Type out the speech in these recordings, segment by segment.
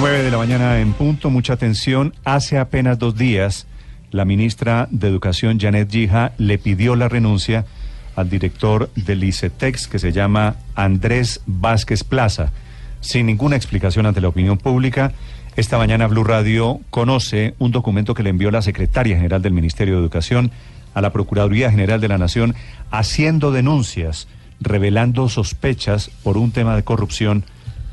9 de la mañana en punto. Mucha atención. Hace apenas dos días, la ministra de Educación, Janet Gija, le pidió la renuncia al director del ICETEX, que se llama Andrés Vázquez Plaza, sin ninguna explicación ante la opinión pública. Esta mañana Blue Radio conoce un documento que le envió la secretaria general del Ministerio de Educación a la Procuraduría General de la Nación haciendo denuncias, revelando sospechas por un tema de corrupción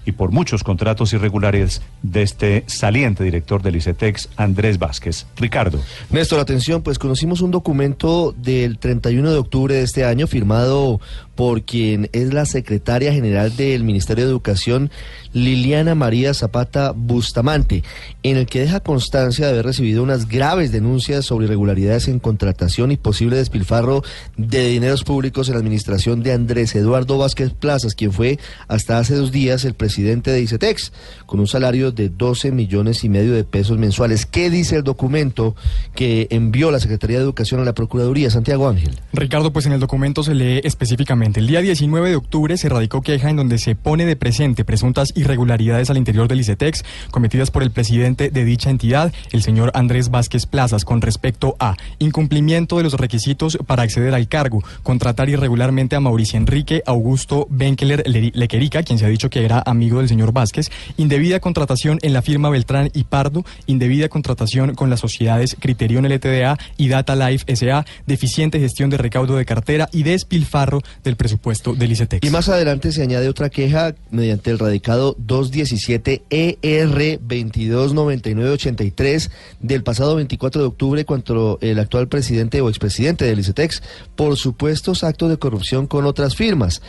y por muchos contratos irregulares de este saliente director del ICETEX, Andrés Vázquez. Ricardo. Néstor, atención, pues conocimos un documento del 31 de octubre de este año firmado por quien es la secretaria general del Ministerio de Educación, Liliana María Zapata Bustamante, en el que deja constancia de haber recibido unas graves denuncias sobre irregularidades en contratación y posible despilfarro de dineros públicos en la administración de Andrés Eduardo Vázquez Plazas, quien fue hasta hace dos días el presidente de ICETEX, con un salario de 12 millones y medio de pesos mensuales. ¿Qué dice el documento que envió la Secretaría de Educación a la Procuraduría, Santiago Ángel? Ricardo, pues en el documento se lee específicamente el día 19 de octubre se radicó queja en donde se pone de presente presuntas irregularidades al interior del ICETEX cometidas por el presidente de dicha entidad, el señor Andrés Vázquez Plazas, con respecto a incumplimiento de los requisitos para acceder al cargo, contratar irregularmente a Mauricio Enrique Augusto Benkeler Lequerica, quien se ha dicho que era amigo del señor Vázquez, indebida contratación en la firma Beltrán y Pardo, indebida contratación con las sociedades Criterion LTDA y Data Life SA, deficiente gestión de recaudo de cartera y despilfarro del presupuesto del ICETEX. Y más adelante se añade otra queja mediante el radicado 217 ER 229983 del pasado 24 de octubre contra el actual presidente o expresidente del ICETEX por supuestos actos de corrupción con otras firmas.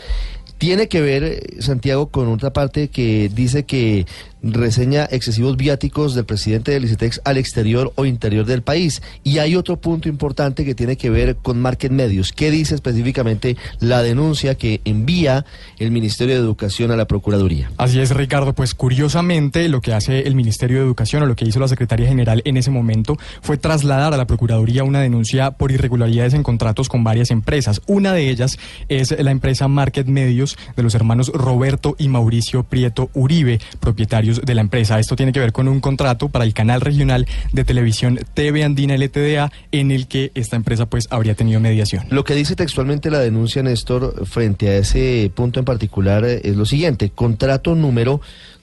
Tiene que ver, Santiago, con otra parte que dice que reseña excesivos viáticos del presidente del ICETEX al exterior o interior del país. Y hay otro punto importante que tiene que ver con Market Medios. ¿Qué dice específicamente la denuncia que envía el Ministerio de Educación a la Procuraduría? Así es, Ricardo. Pues curiosamente lo que hace el Ministerio de Educación o lo que hizo la Secretaría General en ese momento fue trasladar a la Procuraduría una denuncia por irregularidades en contratos con varias empresas. Una de ellas es la empresa Market Medios de los hermanos Roberto y Mauricio Prieto Uribe, propietarios de la empresa. Esto tiene que ver con un contrato para el canal regional de televisión TV Andina LTDA en el que esta empresa pues habría tenido mediación. Lo que dice textualmente la denuncia, Néstor, frente a ese punto en particular es lo siguiente. Contrato número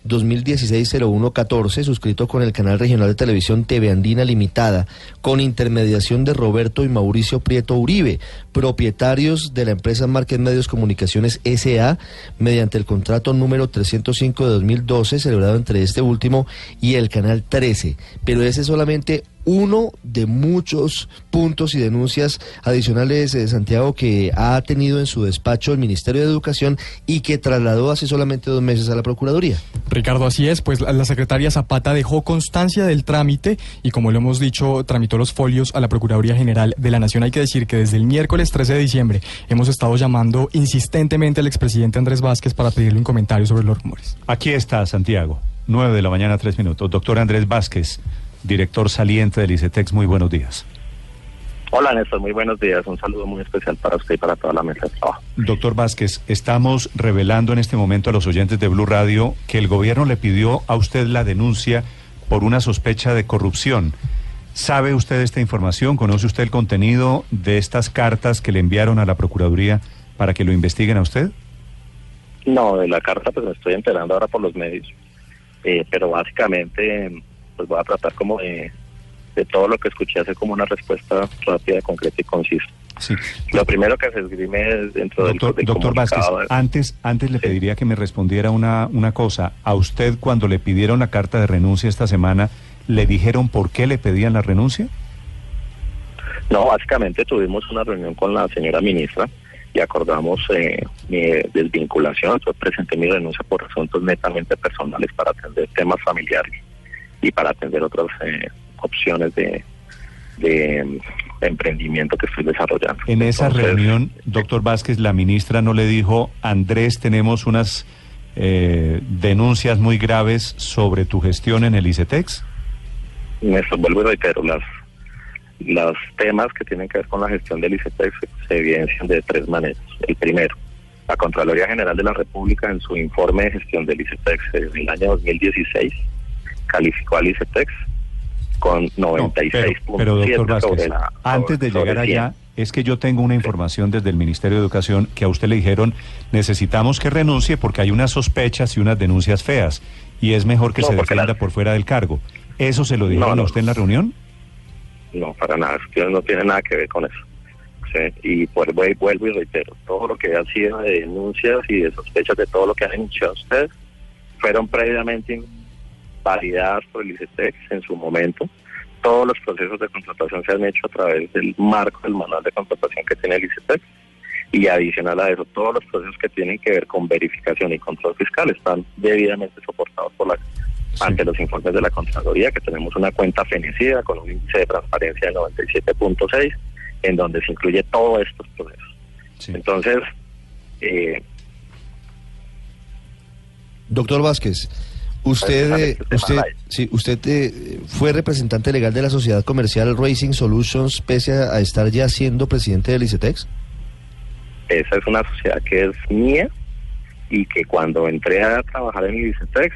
2016-0114, suscrito con el canal regional de televisión TV Andina Limitada, con intermediación de Roberto y Mauricio Prieto Uribe, propietarios de la empresa Market Medios Comunicaciones SA, mediante el contrato número 305 de 2012, celebrado entre este último y el canal 13. Pero ese es solamente uno de muchos puntos y denuncias adicionales, de Santiago, que ha tenido en su despacho el Ministerio de Educación y que trasladó hace solamente dos meses a la Procuraduría. Ricardo, así es, pues la secretaria Zapata dejó constancia del trámite y como lo hemos dicho, tramitó los folios a la Procuraduría General de la Nación. Hay que decir que desde el miércoles 13 de diciembre hemos estado llamando insistentemente al expresidente Andrés Vázquez para pedirle un comentario sobre los rumores. Aquí está Santiago, 9 de la mañana, 3 minutos. Doctor Andrés Vázquez director saliente del ICETEX. Muy buenos días. Hola Néstor, muy buenos días. Un saludo muy especial para usted y para toda la mesa de trabajo. Doctor Vázquez, estamos revelando en este momento a los oyentes de Blue Radio que el gobierno le pidió a usted la denuncia por una sospecha de corrupción. ¿Sabe usted esta información? ¿Conoce usted el contenido de estas cartas que le enviaron a la Procuraduría para que lo investiguen a usted? No, de la carta pues me estoy enterando ahora por los medios. Eh, pero básicamente pues voy a tratar como de, todo lo que escuché hacer como una respuesta rápida, concreta y concisa. Sí. Lo primero que se esgrime dentro doctor, del, Doctor Vázquez, antes, antes le pediría que me respondiera una, una cosa. A usted cuando le pidieron la carta de renuncia esta semana, ¿le dijeron por qué le pedían la renuncia? No, básicamente tuvimos una reunión con la señora ministra y acordamos eh, mi desvinculación. Yo presenté mi renuncia por asuntos netamente personales para atender temas familiares y para atender otras eh, opciones de, de mm, emprendimiento que estoy desarrollando. En esa Entonces, reunión, doctor Vázquez, la ministra no le dijo, Andrés, tenemos unas eh, denuncias muy graves sobre tu gestión en el ICETEX. Néstor, vuelvo y reitero, las, los temas que tienen que ver con la gestión del ICETEX se evidencian de tres maneras. El primero, la Contraloría General de la República en su informe de gestión del ICETEX en el año 2016 calificó al ICETEX con No, 96.7 pero, pero, doctor Vázquez, sobre la... antes de llegar 100. allá, es que yo tengo una información desde el Ministerio de Educación que a usted le dijeron, necesitamos que renuncie porque hay unas sospechas y unas denuncias feas y es mejor que No, se defienda la- por fuera del cargo. ¿Eso se lo dijeron No, no. a usted en la reunión? No, para nada, no tiene nada que ver con eso. Sí, Y pues vuel- vuelvo y reitero, todo lo que ha sido de denuncias y de sospechas de todo lo que han denunciado ustedes fueron previamente validadas por el ICETEX en su momento. Todos los procesos de contratación se han hecho a través del marco del manual de contratación que tiene el ICETEX. Y adicional a eso, todos los procesos que tienen que ver con verificación y control fiscal están debidamente soportados por la ante los informes de la Contraloría, que tenemos una cuenta fenecida con un índice de transparencia de 97.6, en donde se incluye todos estos procesos. Sí. Entonces, eh, Doctor Vázquez, usted, eh, usted, sí, usted eh, fue representante legal de la sociedad comercial Racing Solutions pese a, a estar ya siendo presidente del ICETEX. esa es una sociedad que es mía y que cuando entré a trabajar en el ICETEX,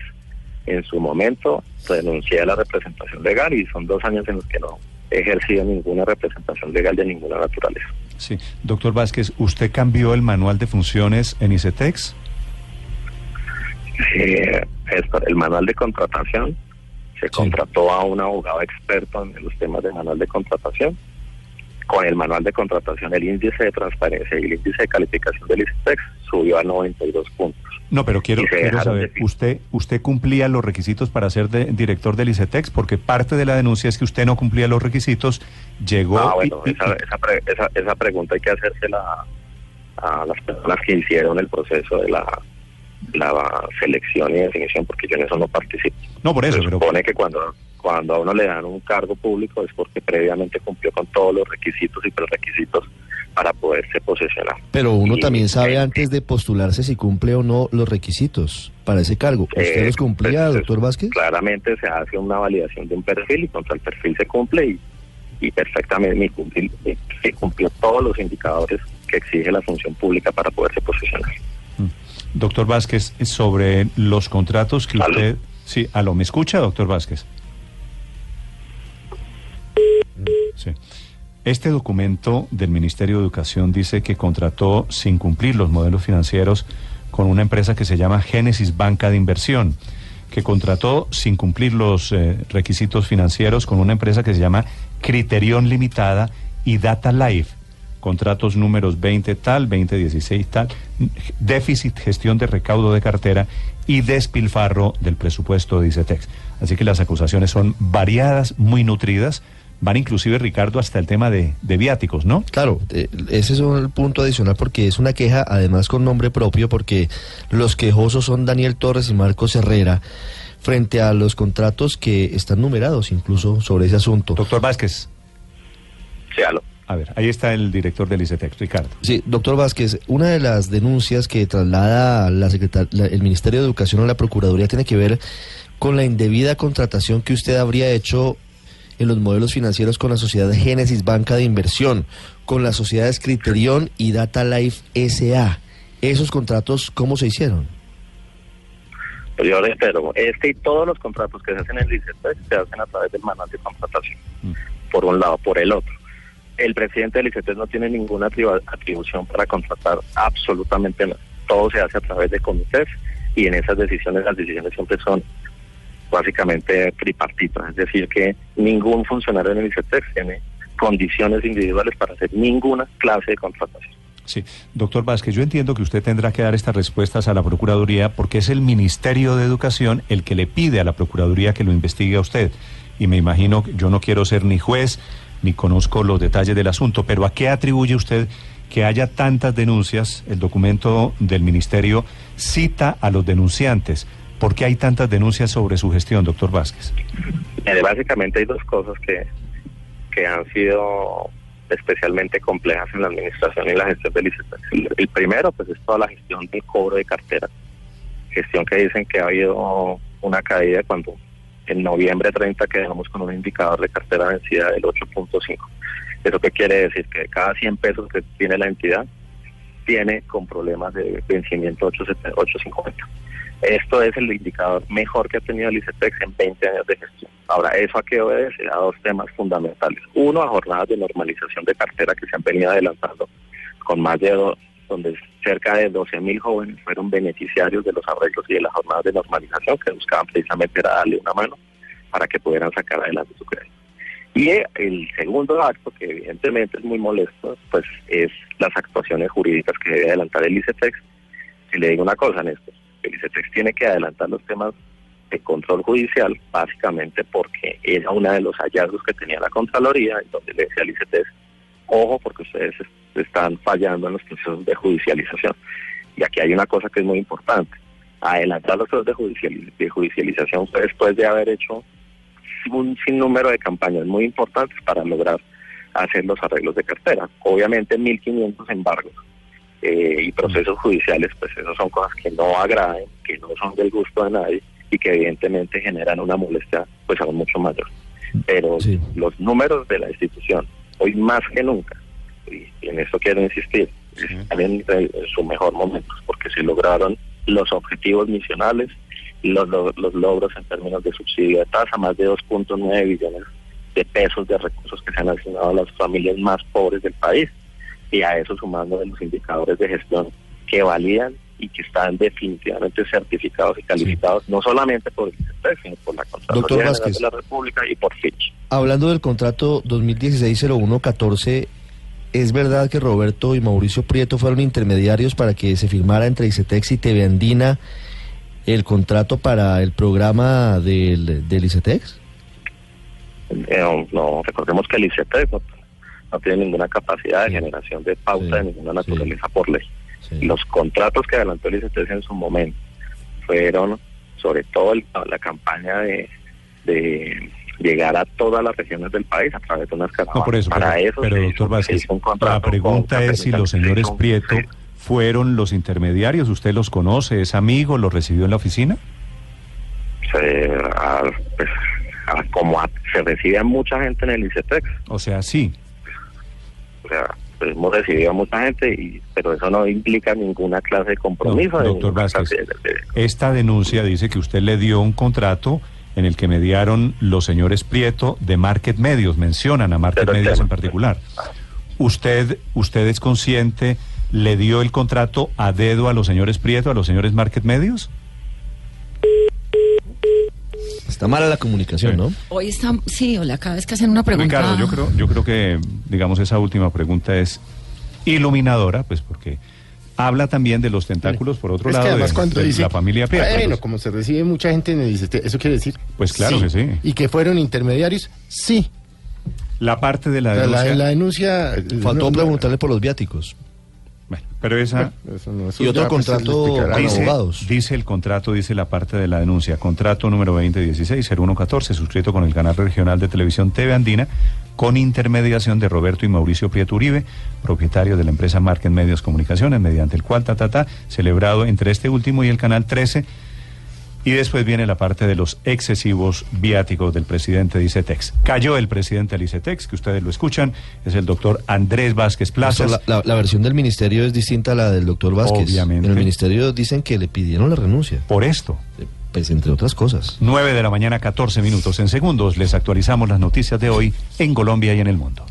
en su momento renuncié a la representación legal y son dos años en los que no he ejercido ninguna representación legal de ninguna naturaleza. Sí. Doctor Vázquez, ¿usted cambió el manual de funciones en ICETEX? Eh, el manual de contratación se contrató a un abogado experto en los temas de manual de contratación. Con el manual de contratación, el índice de transparencia y el índice de calificación del ICETEX subió a 92 puntos. No, pero quiero, saber, ¿usted, ¿usted cumplía los requisitos para ser de- director del ICETEX? Porque parte de la denuncia es que usted no cumplía los requisitos, llegó... Ah, bueno, y- esa, esa, pre- esa, esa pregunta hay que hacérsela a las personas que hicieron el proceso de la, la selección y definición, porque yo en eso no participo. no, por eso, Se pero... supone que cuando, cuando a uno le dan un cargo público es porque previamente cumplió con todos los requisitos y prerequisitos para poderse posesionar. Pero uno Y, también sabe eh, antes de postularse si cumple o no los requisitos para ese cargo. ¿Usted Eh, los cumplía, pues, doctor Vázquez? Claramente se hace una validación de un perfil y contra el perfil se cumple y, y perfectamente se cumplió todos los indicadores que exige la función pública para poderse posesionar. Doctor Vázquez, sobre los contratos que ¿Aló? usted... Sí, aló, ¿me escucha, doctor Vázquez? Sí. Este documento del Ministerio de Educación dice que contrató sin cumplir los modelos financieros con una empresa que se llama Génesis Banca de Inversión, que contrató sin cumplir los eh, requisitos financieros con una empresa que se llama Criterion Limitada y Data Life contratos números 20 tal, 2016 tal, déficit, gestión de recaudo de cartera y despilfarro del presupuesto de ICETEX. Así que las acusaciones son variadas, muy nutridas, van inclusive, Ricardo, hasta el tema de, de viáticos, ¿no? Claro, eh, ese es un punto adicional porque es una queja además con nombre propio porque los quejosos son Daniel Torres y Marcos Herrera frente a los contratos que están numerados incluso sobre ese asunto. Doctor Vázquez, Sí, aló. A ver, ahí está el director del ICETEX, Ricardo. Sí, doctor Vázquez, una de las denuncias que traslada la secretar- la- el Ministerio de Educación a la Procuraduría tiene que ver con la indebida contratación que usted habría hecho en los modelos financieros con la sociedad Génesis Banca de Inversión, con las sociedades Criterion y Data Life SA. ¿Esos contratos cómo se hicieron? Pero yo reitero, este y todos los contratos que se hacen en el ICETEX se hacen a través del manual de contratación, Mm. por un lado. Por el otro, el presidente del ICETEX no tiene ninguna atribu- atribución para contratar absolutamente nada. Todo se hace a través de comités y en esas decisiones, las decisiones siempre son básicamente tripartitas, es decir, que ningún funcionario en el ICETEX tiene condiciones individuales para hacer ninguna clase de contratación. Sí, doctor Vázquez, yo entiendo que usted tendrá que dar estas respuestas a la Procuraduría porque es el Ministerio de Educación el que le pide a la Procuraduría que lo investigue a usted. Y me imagino, que yo no quiero ser ni juez ni conozco los detalles del asunto, pero ¿a qué atribuye usted que haya tantas denuncias, el documento del ministerio cita a los denunciantes. ¿Por qué hay tantas denuncias sobre su gestión, doctor Vázquez? Eh, básicamente hay dos cosas que, que han sido especialmente complejas en la administración y la gestión del ICETEX. El, primero, pues, es toda la gestión del cobro de cartera. Gestión que dicen que ha habido una caída cuando en noviembre 30 quedamos con un indicador de cartera vencida del 8.5. ¿Eso qué quiere decir? Que cada 100 pesos que tiene la entidad tiene con problemas de vencimiento 8.70 8.50. Esto es el indicador mejor que ha tenido el ICETEX en 20 años de gestión. Ahora, ¿eso a qué obedece? A dos temas fundamentales. Uno, a jornadas de normalización de cartera que se han venido adelantando con más de donde cerca de 12 mil jóvenes fueron beneficiarios de los arreglos y de las jornadas de normalización que buscaban precisamente era darle una mano para que pudieran sacar adelante su crédito. Y el segundo acto, que evidentemente es muy molesto, pues es las actuaciones jurídicas que debe adelantar el ICETEX. Si le digo una cosa, Néstor, el ICETEX tiene que adelantar los temas de control judicial, básicamente porque era uno de los hallazgos que tenía la Contraloría, en donde le decía al ICETEX, ojo, porque ustedes están fallando en los procesos de judicialización. Y aquí hay una cosa que es muy importante. Adelantar los procesos de, de judicialización fue después de haber hecho un sinnúmero de campañas muy importantes para lograr hacer los arreglos de cartera. Obviamente 1.500 embargos eh, y procesos judiciales, pues esas son cosas que no agraden, que no son del gusto de nadie y que evidentemente generan una molestia pues aún mucho mayor. Pero los números de la institución, hoy más que nunca, y en eso quiero insistir, están en, en su mejor momento, porque se lograron los objetivos misionales, los, los, los logros en términos de subsidio de tasa, más de 2.9 billones de pesos de recursos que se han asignado a las familias más pobres del país, y a eso sumando de los indicadores de gestión que validan y que están definitivamente certificados y calificados no solamente por el ICETEX, sino por la Contraloría General de la República y por Fitch. Hablando del contrato 2016-0114, ¿es verdad que Roberto y Mauricio Prieto fueron intermediarios para que se firmara entre ICETEX y TV Andina el contrato para el programa del, del ICETEX? Eh, no, no, recordemos que el ICETEX no, no tiene ninguna capacidad de generación de pauta de ninguna naturaleza por ley. Los contratos que adelantó el ICETEX en su momento fueron sobre todo el- la campaña de, de llegar a todas las regiones del país a través de unas caravanas. No, por eso, Para pero, eso pero, doctor Vázquez, la pregunta es si los señores Prieto fueron los intermediarios. ¿Usted los conoce? ¿Es amigo? ¿Los recibió en la oficina? se, a- pues, a- como a- se recibe a mucha gente en el ICETEX. O sea, sí. O sea, pues, hemos recibido a mucha gente, y, pero eso no implica ninguna clase de compromiso. No, doctor Vázquez, de- esta denuncia dice que usted le dio un contrato en el que mediaron los señores Prieto de Market Medios, mencionan a Market Pero Medios tema, en particular. ¿Usted, ¿Usted es consciente, le dio el contrato a dedo a los señores Prieto, a los señores Market Medios? Está mala la comunicación, ¿no? Hoy está, sí, hola, cada vez que hacen una pregunta. Ricardo, yo creo, yo creo que, digamos, esa última pregunta es iluminadora, pues porque habla también de los tentáculos, por otro Es que lado, además de, cuando de dice, la familia Prieto. Bueno, como se recibe mucha gente en el ICT, ¿eso quiere decir? Pues claro que sí. ¿Y que fueron intermediarios? Sí. la parte de la denuncia... la, la denuncia... Faltó no, preguntarle por los viáticos. Pero esa... eso no, eso Y otro pues, contrato Dice, abogados. dice el contrato, dice la parte de la denuncia, contrato número 2016-0114, suscrito con el canal regional de televisión TV Andina, con intermediación de Roberto y Mauricio Prieto Uribe, propietarios de la empresa Market Medios Comunicaciones, mediante el cual, ta, ta, ta, celebrado entre este último y el canal 13. Y después viene la parte de los excesivos viáticos del presidente de ICETEX. Cayó el presidente del ICETEX, que ustedes lo escuchan, es el doctor Andrés Vázquez Plazas. La, la- la versión del ministerio es distinta a la del doctor Vázquez. Obviamente. En el ministerio dicen que le pidieron la renuncia. Por esto. Pues entre otras cosas. 9 de la mañana, 14 minutos. En segundos les actualizamos las noticias de hoy en Colombia y en el mundo.